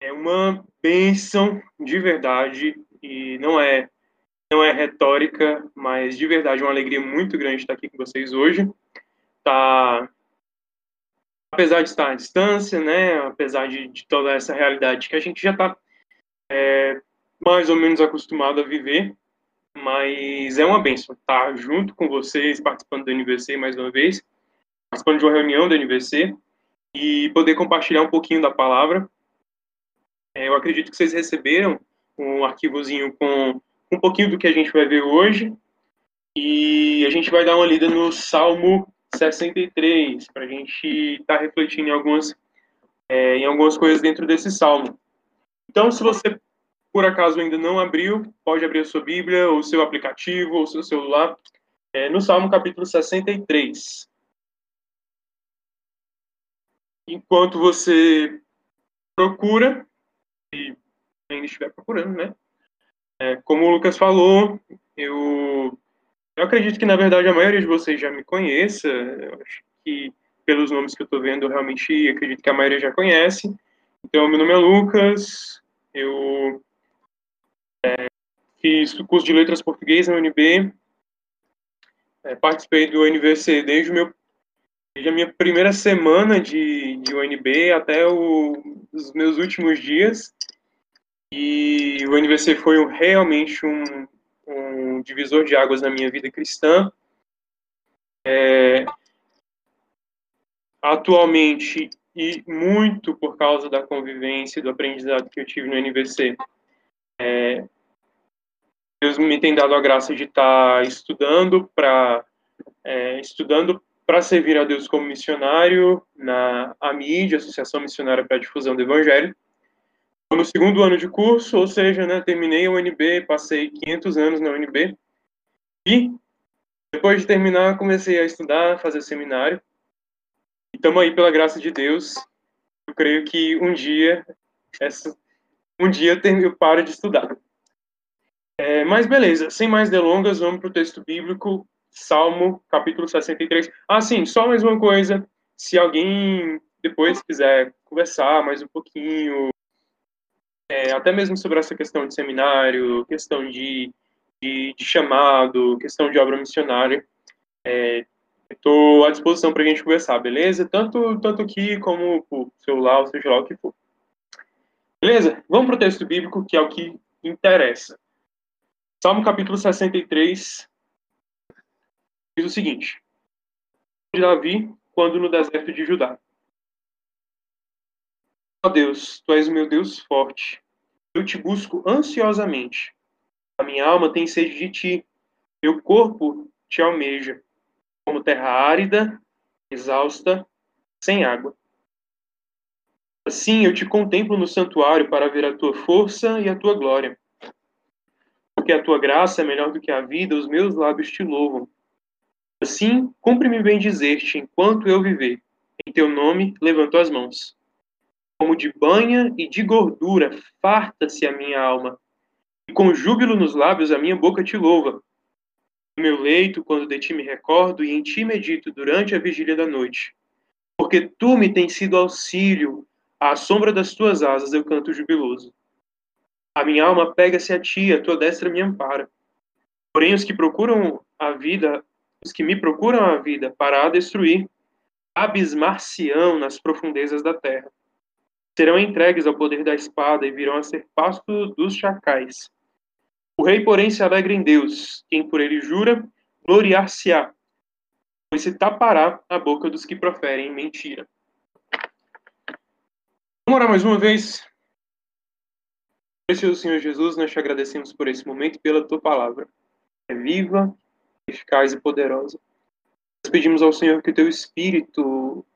É uma bênção de verdade e não é não é retórica, mas de verdade uma alegria muito grande estar aqui com vocês hoje. Tá apesar de estar à distância, né, apesar de, de toda essa realidade que a gente já está é, mais ou menos acostumado a viver, mas é uma benção estar junto com vocês, participando do NVC mais uma vez, participando de uma reunião do NVC e poder compartilhar um pouquinho da palavra. É, eu acredito que vocês receberam um arquivozinho com um pouquinho do que a gente vai ver hoje e a gente vai dar uma lida no Salmo 63, para a gente estar tá refletindo em algumas, é, em algumas coisas dentro desse salmo. Então, se você por acaso ainda não abriu, pode abrir a sua Bíblia, ou seu aplicativo, ou seu celular, é, no Salmo capítulo 63. Enquanto você procura, ainda estiver procurando, né? É, como o Lucas falou, eu eu acredito que, na verdade, a maioria de vocês já me conheça. Eu acho que, pelos nomes que eu estou vendo, realmente acredito que a maioria já conhece. Então, meu nome é Lucas, eu é, fiz o curso de Letras Português na UNB, é, participei do UNVC desde, meu, desde a minha primeira semana de, de UNB até o, os meus últimos dias. E o UNVC foi realmente um, um divisor de águas na minha vida cristã. É, atualmente, e muito por causa da convivência e do aprendizado que eu tive no NVC, é, Deus me tem dado a graça de estar estudando para é, estudando para servir a Deus como missionário na AMID, Associação Missionária para a Difusão do Evangelho no segundo ano de curso, ou seja, né, terminei a UNB, passei 500 anos na UNB, e depois de terminar, comecei a estudar, fazer seminário, e estamos aí pela graça de Deus, eu creio que um dia, essa, um dia eu paro de estudar. É, mas beleza, sem mais delongas, vamos para o texto bíblico, Salmo, capítulo 63. Ah, sim, só mais uma coisa, se alguém depois quiser conversar mais um pouquinho, é, até mesmo sobre essa questão de seminário, questão de, de, de chamado, questão de obra missionária. É, Estou à disposição para a gente conversar, beleza? Tanto, tanto aqui como por celular, ou seja lá o que for. Beleza? Vamos para o texto bíblico, que é o que interessa. Salmo capítulo 63 diz o seguinte: Davi, quando no deserto de Judá. Ó Deus, tu és o meu Deus forte. Eu te busco ansiosamente. A minha alma tem sede de ti. Meu corpo te almeja, como terra árida, exausta, sem água. Assim eu te contemplo no santuário para ver a tua força e a tua glória. Porque a tua graça é melhor do que a vida, os meus lábios te louvam. Assim, cumpre-me bem dizer-te, enquanto eu viver. Em teu nome levanto as mãos como de banha e de gordura, farta-se a minha alma. E com júbilo nos lábios a minha boca te louva. No meu leito, quando de ti me recordo, e em ti medito durante a vigília da noite. Porque tu me tens sido auxílio, à sombra das tuas asas eu canto jubiloso. A minha alma pega-se a ti, a tua destra me ampara. Porém, os que procuram a vida, os que me procuram a vida para a destruir, abismar-se-ão nas profundezas da terra serão entregues ao poder da espada e virão a ser pasto dos chacais. O rei, porém, se alegra em Deus, quem por ele jura, gloriar-se-á, pois se tapará a boca dos que proferem mentira. Vamos orar mais uma vez? Precioso Senhor Jesus, nós te agradecemos por esse momento e pela tua palavra. É viva, eficaz e poderosa. Nós pedimos ao Senhor que o teu Espírito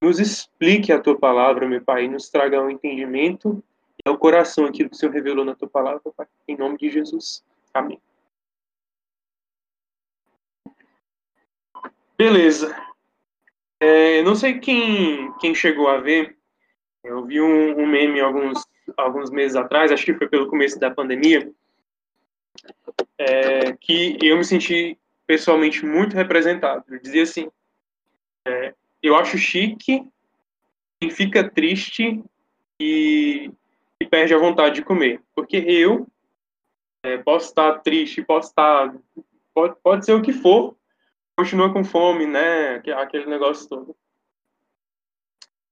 nos explique a tua palavra, meu Pai, e nos traga um entendimento e ao coração aquilo que o Senhor revelou na tua palavra, Pai. Em nome de Jesus. Amém. Beleza. É, não sei quem, quem chegou a ver. Eu vi um, um meme alguns, alguns meses atrás, acho que foi pelo começo da pandemia, é, que eu me senti pessoalmente muito representado. Eu dizia assim: é, eu acho chique quem fica triste e perde a vontade de comer. Porque eu é, posso estar triste, posso estar. Pode, pode ser o que for, continua com fome, né? Aquele negócio todo.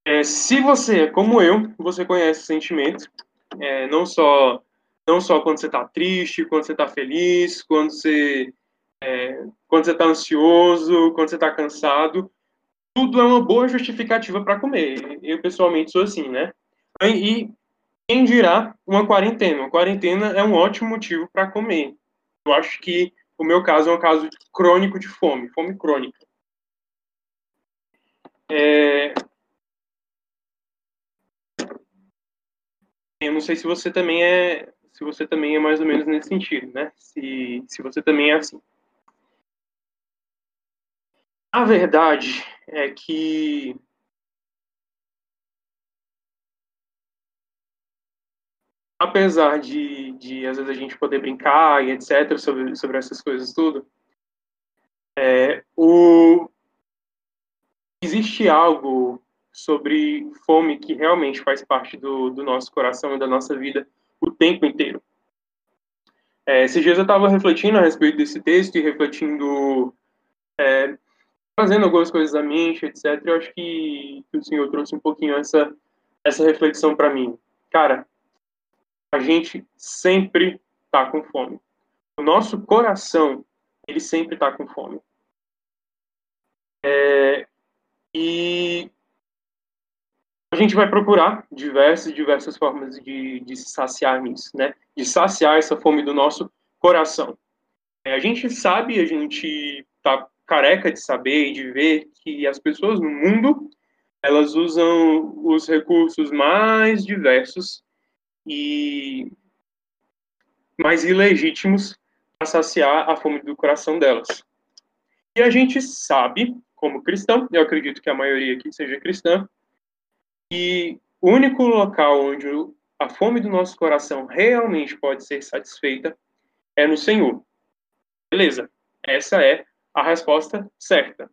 É, se você é como eu, você conhece o sentimento, é, não só não só quando você está triste, quando você está feliz, quando você é, quando você está ansioso, quando você está cansado, tudo é uma boa justificativa para comer. Eu pessoalmente sou assim, né? E quem dirá uma quarentena? Uma quarentena é um ótimo motivo para comer. Eu acho que o meu caso é um caso crônico de fome, fome crônica. É... Eu não sei se você também é, se você também é mais ou menos nesse sentido, né? Se, se você também é assim. A verdade é que apesar de, de às vezes a gente poder brincar e etc sobre, sobre essas coisas tudo, é, o, existe algo sobre fome que realmente faz parte do, do nosso coração e da nossa vida o tempo inteiro. É, esses dias eu estava refletindo a respeito desse texto e refletindo, é, fazendo algumas coisas à mente, etc. Eu acho que, que o Senhor trouxe um pouquinho essa, essa reflexão para mim. Cara, a gente sempre está com fome. O nosso coração, ele sempre está com fome. É, e a gente vai procurar diversas, diversas formas de, de se saciar nisso, né? De saciar essa fome do nosso coração. É, a gente sabe, a gente está careca de saber e de ver que as pessoas no mundo elas usam os recursos mais diversos e mais ilegítimos para saciar a fome do coração delas. E a gente sabe, como cristão, eu acredito que a maioria aqui seja cristã, que o único local onde a fome do nosso coração realmente pode ser satisfeita é no Senhor. Beleza, essa é a resposta certa.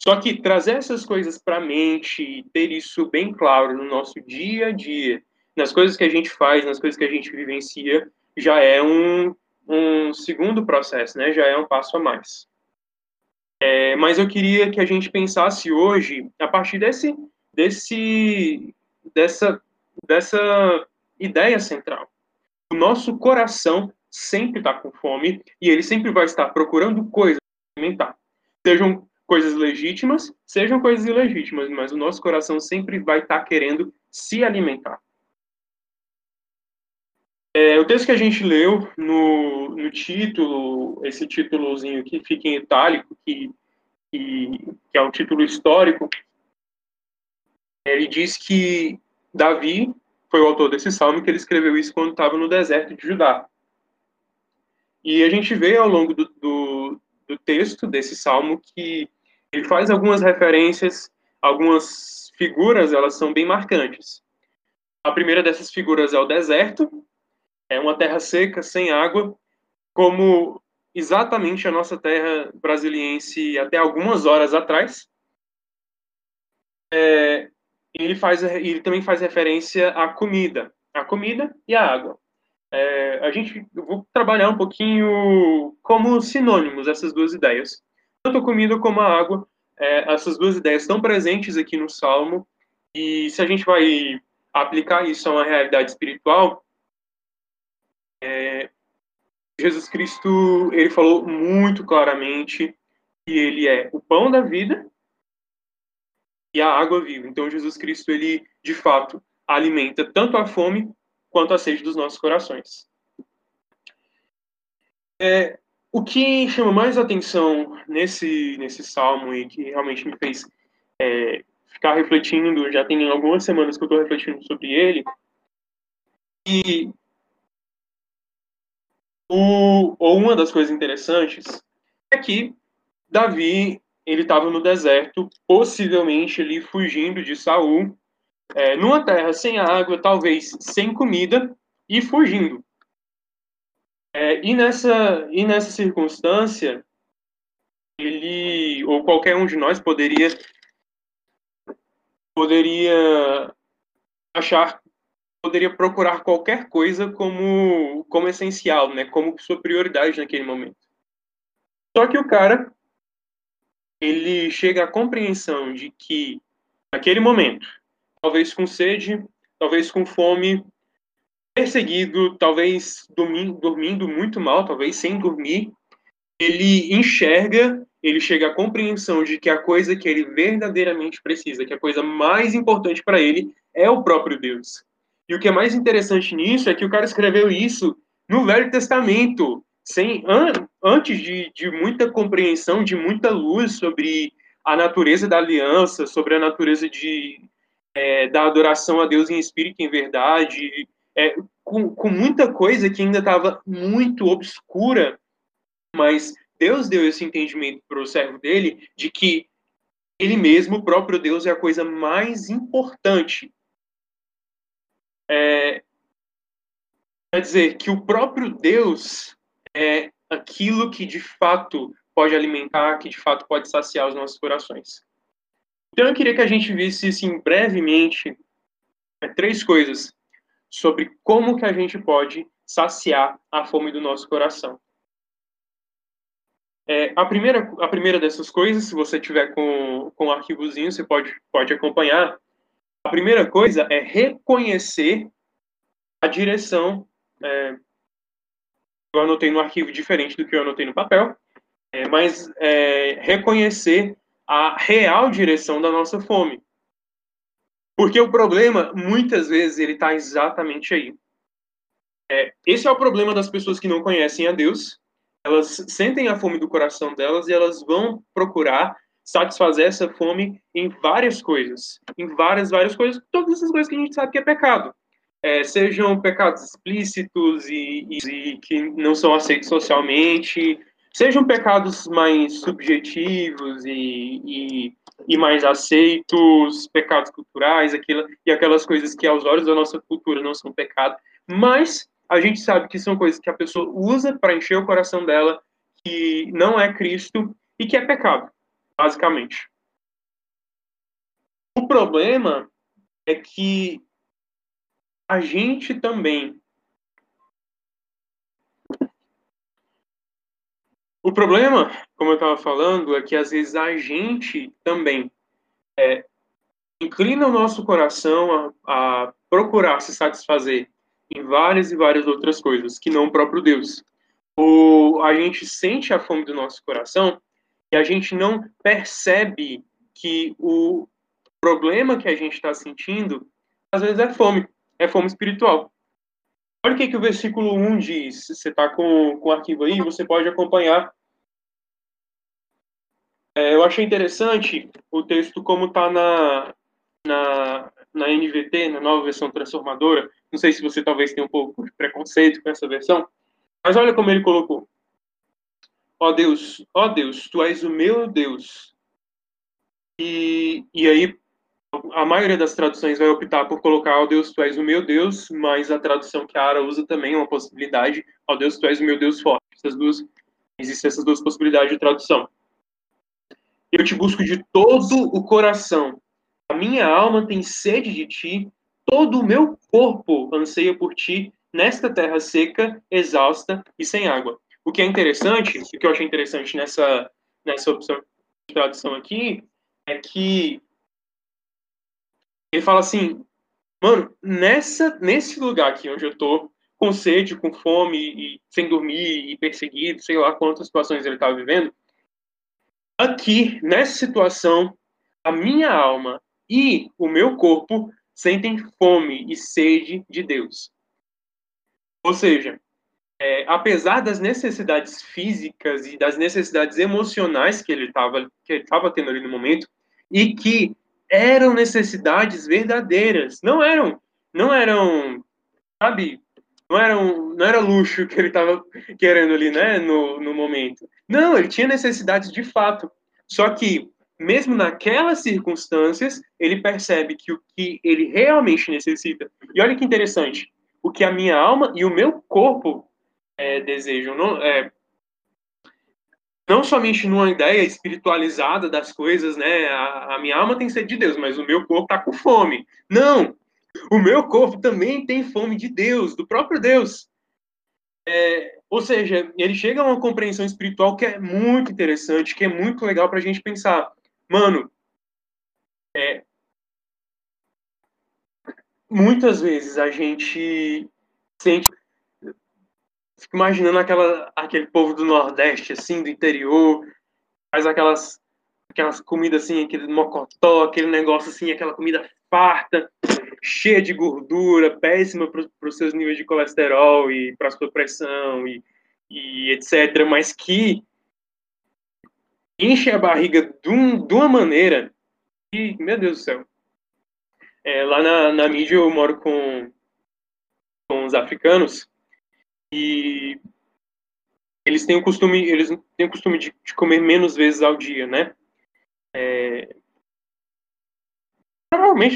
Só que trazer essas coisas para a mente ter isso bem claro no nosso dia a dia, nas coisas que a gente faz, nas coisas que a gente vivencia, já é um, um segundo processo, né? Já é um passo a mais. É, mas eu queria que a gente pensasse hoje, a partir desse, desse, dessa, dessa ideia central. O nosso coração sempre está com fome e ele sempre vai estar procurando coisas para alimentar. Sejam coisas legítimas, sejam coisas ilegítimas, mas o nosso coração sempre vai estar querendo se alimentar. É, o texto que a gente leu no, no título, esse títulozinho que fica em itálico, que, que, que é um título histórico, ele diz que Davi foi o autor desse salmo, que ele escreveu isso quando estava no deserto de Judá. E a gente vê ao longo do, do, do texto desse salmo que ele faz algumas referências, algumas figuras, elas são bem marcantes. A primeira dessas figuras é o deserto, é uma terra seca, sem água, como exatamente a nossa terra brasiliense até algumas horas atrás. É, ele, faz, ele também faz referência à comida, à comida e à água. É, a gente eu vou trabalhar um pouquinho como sinônimos essas duas ideias. Tanto a comida como a água, é, essas duas ideias estão presentes aqui no Salmo, e se a gente vai aplicar isso a uma realidade espiritual, é, Jesus Cristo ele falou muito claramente que ele é o pão da vida e a água viva. Então Jesus Cristo ele de fato alimenta tanto a fome quanto a sede dos nossos corações. É, o que chama mais atenção nesse nesse salmo e que realmente me fez é, ficar refletindo, já tem algumas semanas que eu estou refletindo sobre ele, e o, ou uma das coisas interessantes é que Davi ele estava no deserto, possivelmente ali fugindo de Saul, é, numa terra sem água, talvez sem comida e fugindo. É, e nessa e nessa circunstância ele ou qualquer um de nós poderia poderia achar poderia procurar qualquer coisa como, como essencial, né? Como sua prioridade naquele momento. Só que o cara, ele chega à compreensão de que, naquele momento, talvez com sede, talvez com fome, perseguido, talvez dormindo, muito mal, talvez sem dormir, ele enxerga, ele chega à compreensão de que a coisa que ele verdadeiramente precisa, que a coisa mais importante para ele é o próprio Deus. E o que é mais interessante nisso é que o cara escreveu isso no Velho Testamento, sem an, antes de, de muita compreensão, de muita luz sobre a natureza da aliança, sobre a natureza de, é, da adoração a Deus em espírito e em verdade, é, com, com muita coisa que ainda estava muito obscura, mas Deus deu esse entendimento para o servo dele de que ele mesmo, o próprio Deus, é a coisa mais importante é, quer dizer que o próprio Deus é aquilo que de fato pode alimentar, que de fato pode saciar os nossos corações. Então eu queria que a gente visse assim brevemente é, três coisas sobre como que a gente pode saciar a fome do nosso coração. É, a, primeira, a primeira dessas coisas, se você tiver com, com um arquivozinho, você pode, pode acompanhar, a primeira coisa é reconhecer a direção. É, eu anotei no arquivo diferente do que eu anotei no papel, é, mas é, reconhecer a real direção da nossa fome. Porque o problema, muitas vezes, ele está exatamente aí. É, esse é o problema das pessoas que não conhecem a Deus. Elas sentem a fome do coração delas e elas vão procurar satisfazer essa fome em várias coisas, em várias, várias coisas, todas essas coisas que a gente sabe que é pecado. É, sejam pecados explícitos e, e, e, que não são aceitos socialmente, sejam pecados mais subjetivos e, e, e mais aceitos, pecados culturais, aquilo, e aquelas coisas que aos olhos da nossa cultura não são pecado, mas a gente sabe que são coisas que a pessoa usa para encher o coração dela, que não é Cristo e que é pecado basicamente. O problema é que a gente também. O problema, como eu estava falando, é que às vezes a gente também é, inclina o nosso coração a, a procurar se satisfazer em várias e várias outras coisas, que não o próprio Deus. Ou a gente sente a fome do nosso coração e a gente não percebe que o problema que a gente está sentindo, às vezes é fome, é fome espiritual. Olha o que, que o versículo 1 diz. Você está com, com o arquivo aí, você pode acompanhar. É, eu achei interessante o texto como está na, na, na NVT, na nova versão transformadora. Não sei se você talvez tenha um pouco de preconceito com essa versão, mas olha como ele colocou. Ó Deus, ó Deus, tu és o meu Deus. E, e aí, a maioria das traduções vai optar por colocar, ó Deus, tu és o meu Deus, mas a tradução que a Ara usa também é uma possibilidade, ó Deus, tu és o meu Deus forte. Essas duas, existem essas duas possibilidades de tradução. Eu te busco de todo o coração. A minha alma tem sede de ti, todo o meu corpo anseia por ti, nesta terra seca, exausta e sem água. O que é interessante, o que eu achei interessante nessa, nessa opção de tradução aqui, é que ele fala assim, mano, nessa, nesse lugar aqui onde eu tô, com sede, com fome, e sem dormir, e perseguido, sei lá quantas situações ele estava vivendo, aqui, nessa situação, a minha alma e o meu corpo sentem fome e sede de Deus. Ou seja, é, apesar das necessidades físicas e das necessidades emocionais que ele estava que ele estava tendo ali no momento e que eram necessidades verdadeiras, não eram não eram sabe não eram não era luxo que ele estava querendo ali, né, no, no momento. Não, ele tinha necessidades de fato. Só que mesmo naquelas circunstâncias, ele percebe que o que ele realmente necessita. E olha que interessante, o que a minha alma e o meu corpo é, desejam. Não, é, não somente numa ideia espiritualizada das coisas, né? A, a, minha alma tem sede de Deus, mas o meu corpo está com fome. Não! o meu corpo também tem fome de Deus, do próprio Deus. É, ou seja, ele chega a uma compreensão espiritual que é muito interessante, que é muito legal para a gente pensar. Mano, é, muitas vezes a gente sente. Fico imaginando aquela, aquele povo do Nordeste, assim, do interior, faz aquelas, aquelas comidas assim, aquele mocotó, aquele negócio assim, aquela comida farta, cheia de gordura, péssima para os seus níveis de colesterol e para a sua pressão e, e etc. Mas que enche a barriga de, um, de uma maneira que, meu Deus do céu. É, lá na, na mídia eu moro com, com os africanos e eles têm o costume, eles têm o costume de, de comer menos vezes ao dia, né? É,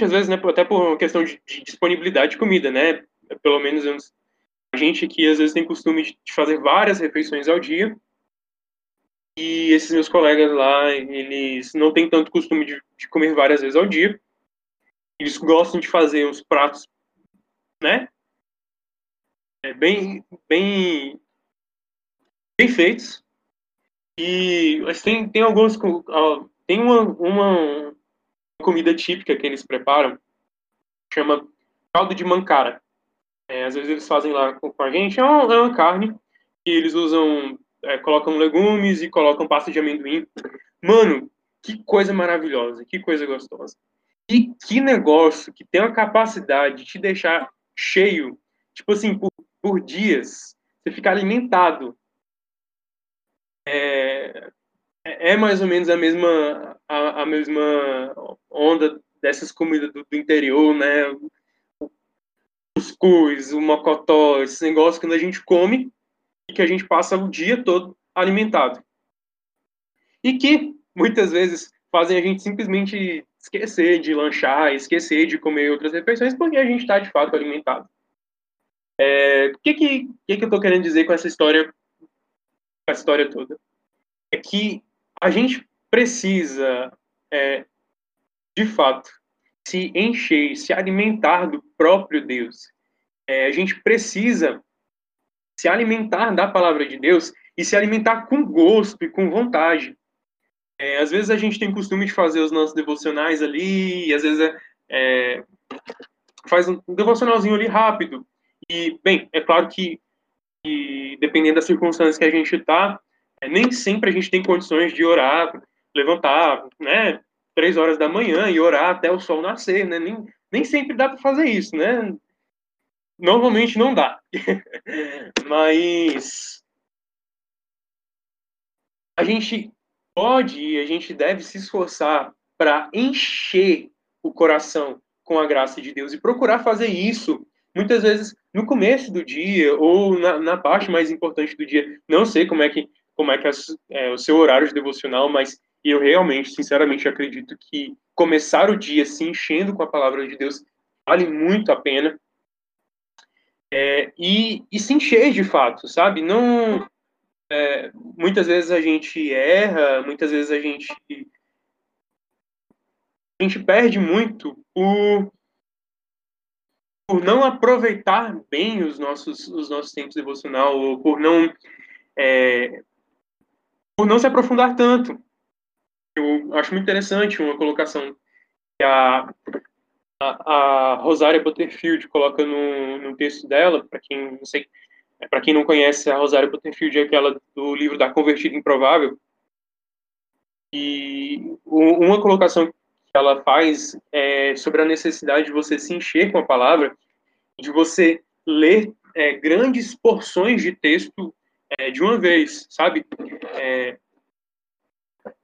às vezes, né, até por questão de, de disponibilidade de comida, né? Pelo menos a gente aqui, às vezes, tem costume de fazer várias refeições ao dia. E esses meus colegas lá, eles não têm tanto costume de, de comer várias vezes ao dia. Eles gostam de fazer uns pratos, né? É, bem, bem, bem feitos. E mas tem, tem alguns. Tem uma, uma comida típica que eles preparam, chama caldo de mancara. É, às vezes eles fazem lá com, a gente, é uma, é uma carne que eles usam, é, colocam legumes e colocam pasta de amendoim. Mano, que coisa maravilhosa, que coisa gostosa. E que negócio que tem a capacidade de te deixar cheio, tipo assim, por, por dias, você ficar alimentado. É, é, mais ou menos a mesma, a, a mesma onda dessas comidas do, do interior, né? Cuscuz, o mocotó, esses negócios que a gente come e que a gente passa o dia todo alimentado. E que muitas vezes fazem a gente simplesmente esquecer de lanchar, esquecer de comer outras refeições, porque a gente está de fato alimentado. É, o que, que, que, que eu estou querendo dizer com essa história, com essa história toda? É que a gente precisa, é, de fato, se encher, se alimentar do próprio Deus. É, a gente precisa se alimentar da palavra de Deus e se alimentar com gosto e com vontade. É, às vezes a gente tem costume de fazer os nossos devocionais ali, às vezes é, é, faz um devocionalzinho ali rápido. E, bem, é claro que, que dependendo das circunstâncias que a gente está, é, nem sempre a gente tem condições de orar, levantar, né, três horas da manhã e orar até o sol nascer, né? Nem, nem sempre dá para fazer isso, né? Normalmente não dá. Mas a gente pode e a gente deve se esforçar para encher o coração com a graça de Deus e procurar fazer isso muitas vezes no começo do dia ou na, na parte mais importante do dia. Não sei como é que como é que é, é o seu horário de devocional, mas eu realmente, sinceramente, acredito que começar o dia se enchendo com a palavra de Deus vale muito a pena. É, e, e se encher de fato, sabe? Não. É, muitas vezes a gente erra, muitas vezes a gente. A gente perde muito por, por não aproveitar bem os nossos, os nossos tempos devocional, ou por não é, por não se aprofundar tanto. Eu acho muito interessante uma colocação que a, a, a Rosária Butterfield coloca no, no texto dela, para quem não sei, para quem não conhece, a Rosária Butterfield é aquela do livro da Convertida Improvável. E uma colocação ela faz é sobre a necessidade de você se encher com a palavra, de você ler é, grandes porções de texto é, de uma vez, sabe? É,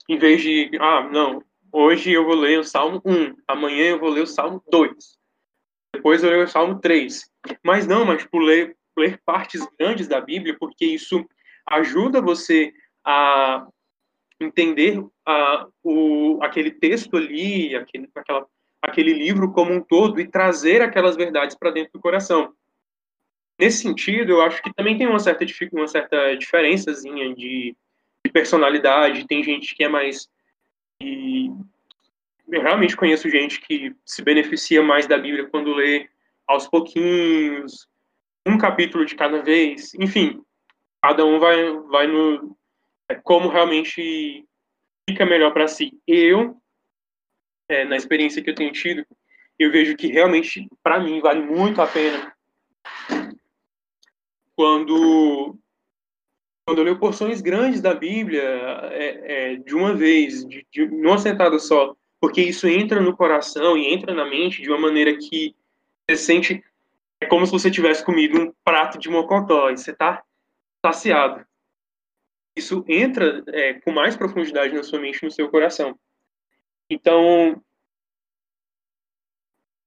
em vez de, ah, não, hoje eu vou ler o Salmo 1, amanhã eu vou ler o Salmo 2, depois eu ler o Salmo 3. Mas não, mas por ler, ler partes grandes da Bíblia, porque isso ajuda você a entender a, o, aquele texto ali, aquele, aquela, aquele livro como um todo e trazer aquelas verdades para dentro do coração. Nesse sentido, eu acho que também tem uma certa, uma certa diferençazinha de, de personalidade. Tem gente que é mais. eu realmente conheço gente que se beneficia mais da Bíblia quando lê aos pouquinhos, um capítulo de cada vez, enfim, cada um vai, vai no como realmente fica melhor para si. Eu, é, na experiência que eu tenho tido, eu vejo que realmente, para mim, vale muito a pena quando quando eu leio porções grandes da Bíblia é, é, de uma vez, de, de uma sentada só, porque isso entra no coração e entra na mente de uma maneira que você sente é como se você tivesse comido um prato de mocotó e você está saciado. Isso entra é, com mais profundidade na sua mente no seu coração. Então,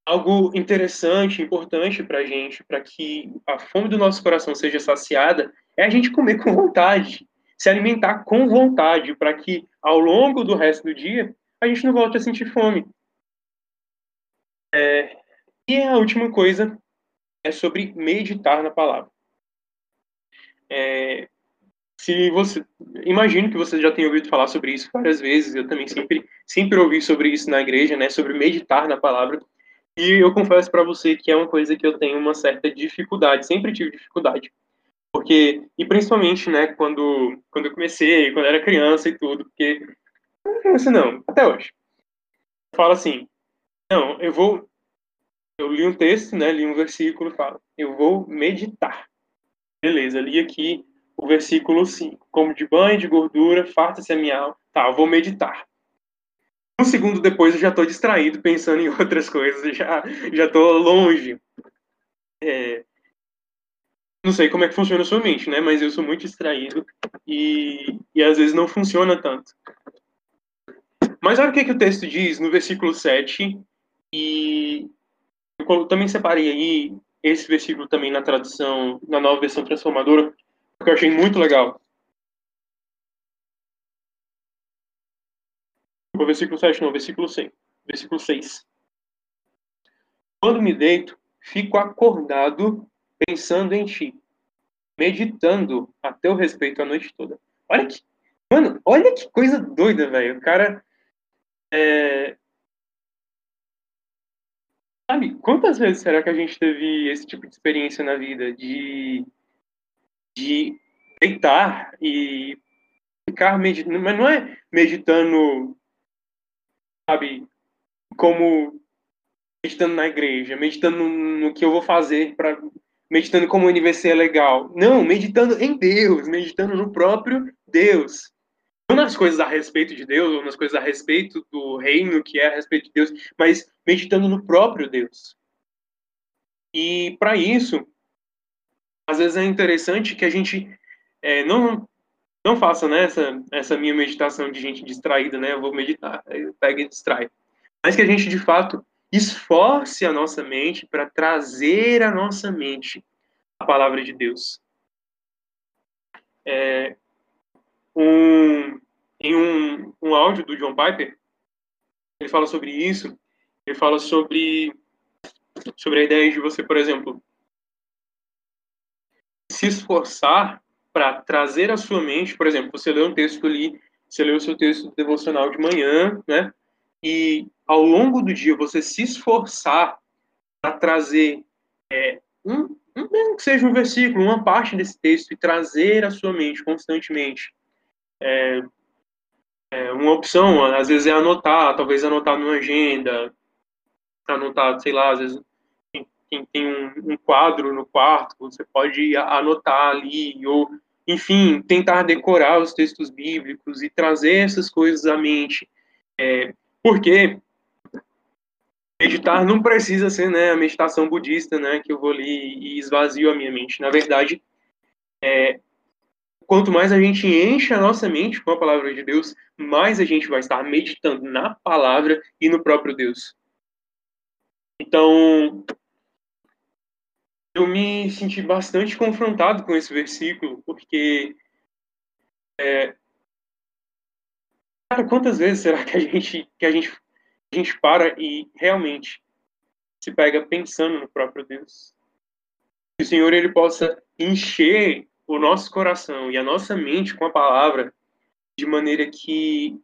algo interessante, importante para a gente, para que a fome do nosso coração seja saciada, é a gente comer com vontade, se alimentar com vontade, para que ao longo do resto do dia a gente não volte a sentir fome. É, e a última coisa é sobre meditar na palavra. É, se você imagino que você já tenha ouvido falar sobre isso várias vezes, eu também sempre sempre ouvi sobre isso na igreja, né, sobre meditar na palavra. E eu confesso para você que é uma coisa que eu tenho uma certa dificuldade, sempre tive dificuldade. Porque, e principalmente, né, quando, quando eu comecei, quando eu era criança e tudo, porque não criança não, até hoje. Eu falo assim, não, eu vou, eu li um texto, né, li um versículo falo, eu vou meditar. Beleza, li aqui o versículo 5, como de banho de gordura, farta-se a minha alma. Tá, eu vou meditar um segundo depois eu já estou distraído pensando em outras coisas, já já estou longe. É, não sei como é que funciona a sua mente, né? Mas eu sou muito distraído e, e às vezes não funciona tanto. Mas olha o que, que o texto diz no versículo 7 e eu também separei aí esse versículo também na tradução, na nova versão transformadora, que eu achei muito legal. O versículo 7, não, versículo 6. Versículo 6. Quando me deito, fico acordado pensando em ti, meditando a teu respeito a noite toda. Olha que, mano, olha que coisa doida, velho. O cara é... Sabe, quantas vezes será que a gente teve esse tipo de experiência na vida de de deitar e ficar meditando, mas não é meditando sabe, como meditando na igreja, meditando no que eu vou fazer para meditando como o universo é legal. Não, meditando em Deus, meditando no próprio Deus. Não nas coisas a respeito de Deus, ou nas coisas a respeito do reino que é a respeito de Deus, mas meditando no próprio Deus. E para isso, às vezes é interessante que a gente é, não não faça né, essa, essa minha meditação de gente distraída, né? Eu vou meditar, pega e distrai. Mas que a gente, de fato, esforce a nossa mente para trazer à nossa mente a palavra de Deus. É, um, em um, um áudio do John Piper, ele fala sobre isso, ele fala sobre, sobre a ideia de você, por exemplo, se esforçar para trazer à sua mente, por exemplo, você lê um texto ali, você lê o seu texto devocional de manhã, né? E ao longo do dia você se esforçar para trazer é, um, um, seja um versículo, uma parte desse texto e trazer à sua mente constantemente. É, é uma opção, às vezes é anotar, talvez anotar numa agenda, anotar, sei lá, às vezes tem um, um, quadro no quarto, você pode anotar ali, ou, enfim, tentar decorar os textos bíblicos e trazer essas coisas à mente. É, porque meditar não precisa ser né, a meditação budista, né, que eu vou ali e esvazio a minha mente. Na verdade, é, quanto mais a gente enche a nossa mente com a palavra de Deus, mais a gente vai estar meditando na palavra e no próprio Deus. Então, eu me senti bastante confrontado com esse versículo, porque. É, cara, quantas vezes será que a gente, que a gente, a gente para e realmente se pega pensando no próprio Deus? Que o Senhor ele possa encher o nosso coração e a nossa mente com a palavra de maneira que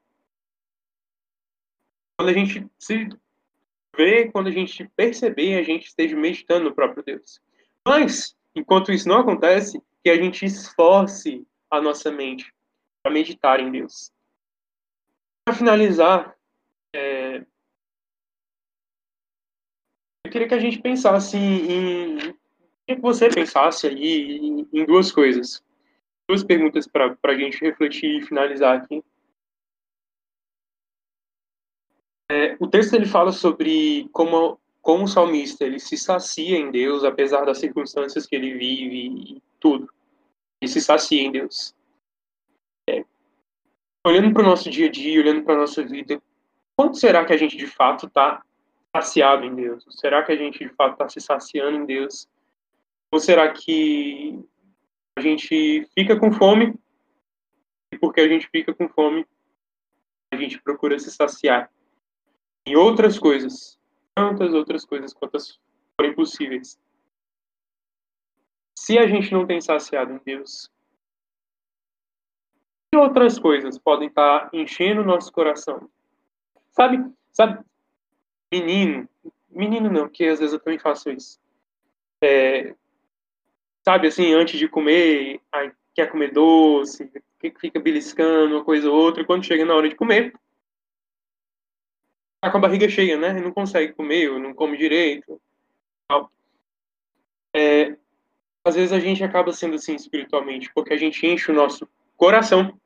quando a gente se vê, quando a gente perceber, a gente esteja meditando no próprio Deus. Mas, enquanto isso não acontece, que a gente esforce a nossa mente para meditar em Deus. Para finalizar, é... eu queria que a gente pensasse em. que você pensasse aí em, duas coisas. Duas perguntas para a gente refletir e finalizar aqui. É, o texto ele fala sobre como, como o salmista ele se sacia em Deus, apesar das circunstâncias que ele vive e tudo. Ele se sacia em Deus. É, olhando para o nosso dia a dia, olhando para a nossa vida, quanto será que a gente de fato está saciado em Deus? Será que a gente de fato está se saciando em Deus? Ou será que a gente fica com fome e porque a gente fica com fome, a gente procura se saciar em outras coisas, tantas outras coisas quantas forem possíveis. Se a gente não tem saciado em Deus, que outras coisas podem estar enchendo o nosso coração? Sabe, sabe, menino, menino não, porque às vezes eu também faço isso. É, sabe, assim, antes de comer, quer comer doce, fica beliscando uma coisa ou outra, quando chega na hora de comer, tá com a barriga cheia, né? Não consegue comer, não come direito. É, às vezes a gente acaba sendo assim espiritualmente, porque a gente enche o nosso coração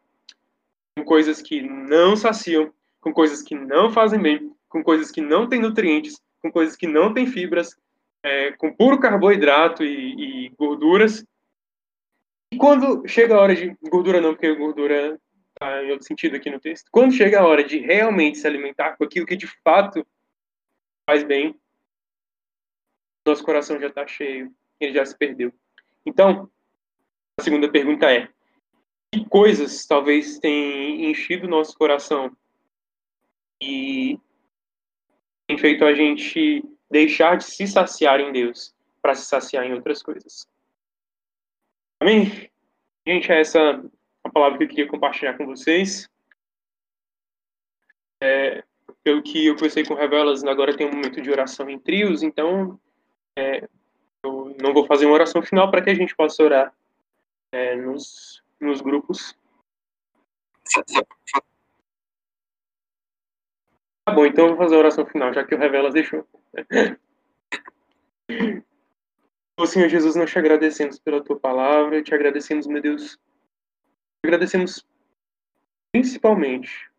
com coisas que não saciam, com coisas que não fazem bem, com coisas que não têm nutrientes, com coisas que não têm fibras, é, com puro carboidrato e, e gorduras. E quando chega a hora de gordura não, porque gordura em outro sentido aqui no texto. Quando chega a hora de realmente se alimentar com aquilo que de fato faz bem, nosso coração já está cheio, ele já se perdeu. Então, a segunda pergunta é: que coisas talvez tenham enchido nosso coração e tem feito a gente deixar de se saciar em Deus para se saciar em outras coisas? Amém? Gente, é essa palavra que eu queria compartilhar com vocês. É, pelo que eu conversei com Revelas, agora tem um momento de oração em trios, então é, eu não vou fazer uma oração final para que a gente possa orar é, nos, nos grupos. Tá bom, então eu vou fazer a oração final, já que o Revelas deixou. Ô Senhor Jesus, nós te agradecemos pela tua palavra, te agradecemos, meu Deus, Agradecemos principalmente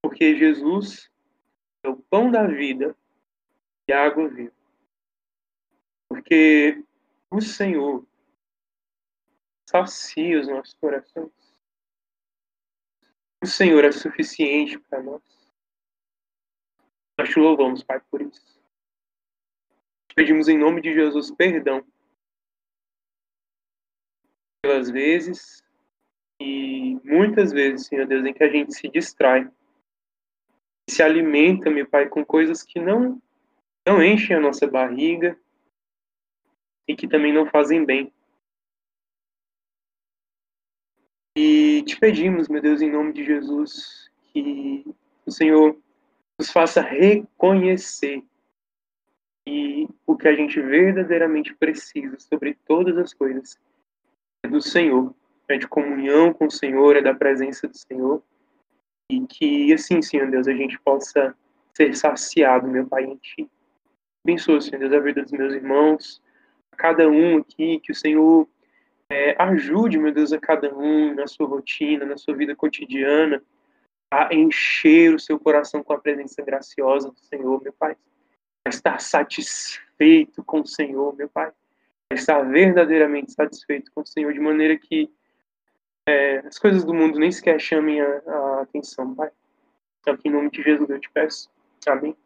porque Jesus é o pão da vida e a água viva. Porque o Senhor sacia os nossos corações. O Senhor é suficiente para nós. Nós te louvamos, Pai, por isso. Pedimos em nome de Jesus perdão pelas vezes e muitas vezes, Senhor Deus, em que a gente se distrai, se alimenta, meu Pai, com coisas que não, não enchem a nossa barriga e que também não fazem bem. E te pedimos, meu Deus, em nome de Jesus, que o Senhor nos faça reconhecer e o que a gente verdadeiramente precisa sobre todas as coisas é do Senhor é de comunhão com o Senhor, é da presença do Senhor. E que, assim, Senhor Deus, a gente possa ser saciado, meu Pai, em Ti. Abençoa, Senhor Deus, a vida dos meus irmãos, a cada um aqui, que o Senhor é, ajude, meu Deus, a cada um na sua rotina, na sua vida cotidiana, a encher o seu coração com a presença graciosa do Senhor, meu Pai. A estar satisfeito com o Senhor, meu Pai. A estar verdadeiramente satisfeito com o Senhor, de maneira que é, as coisas do mundo nem sequer chamem a, a atenção, Pai. É o que em nome de Jesus eu te peço. Amém.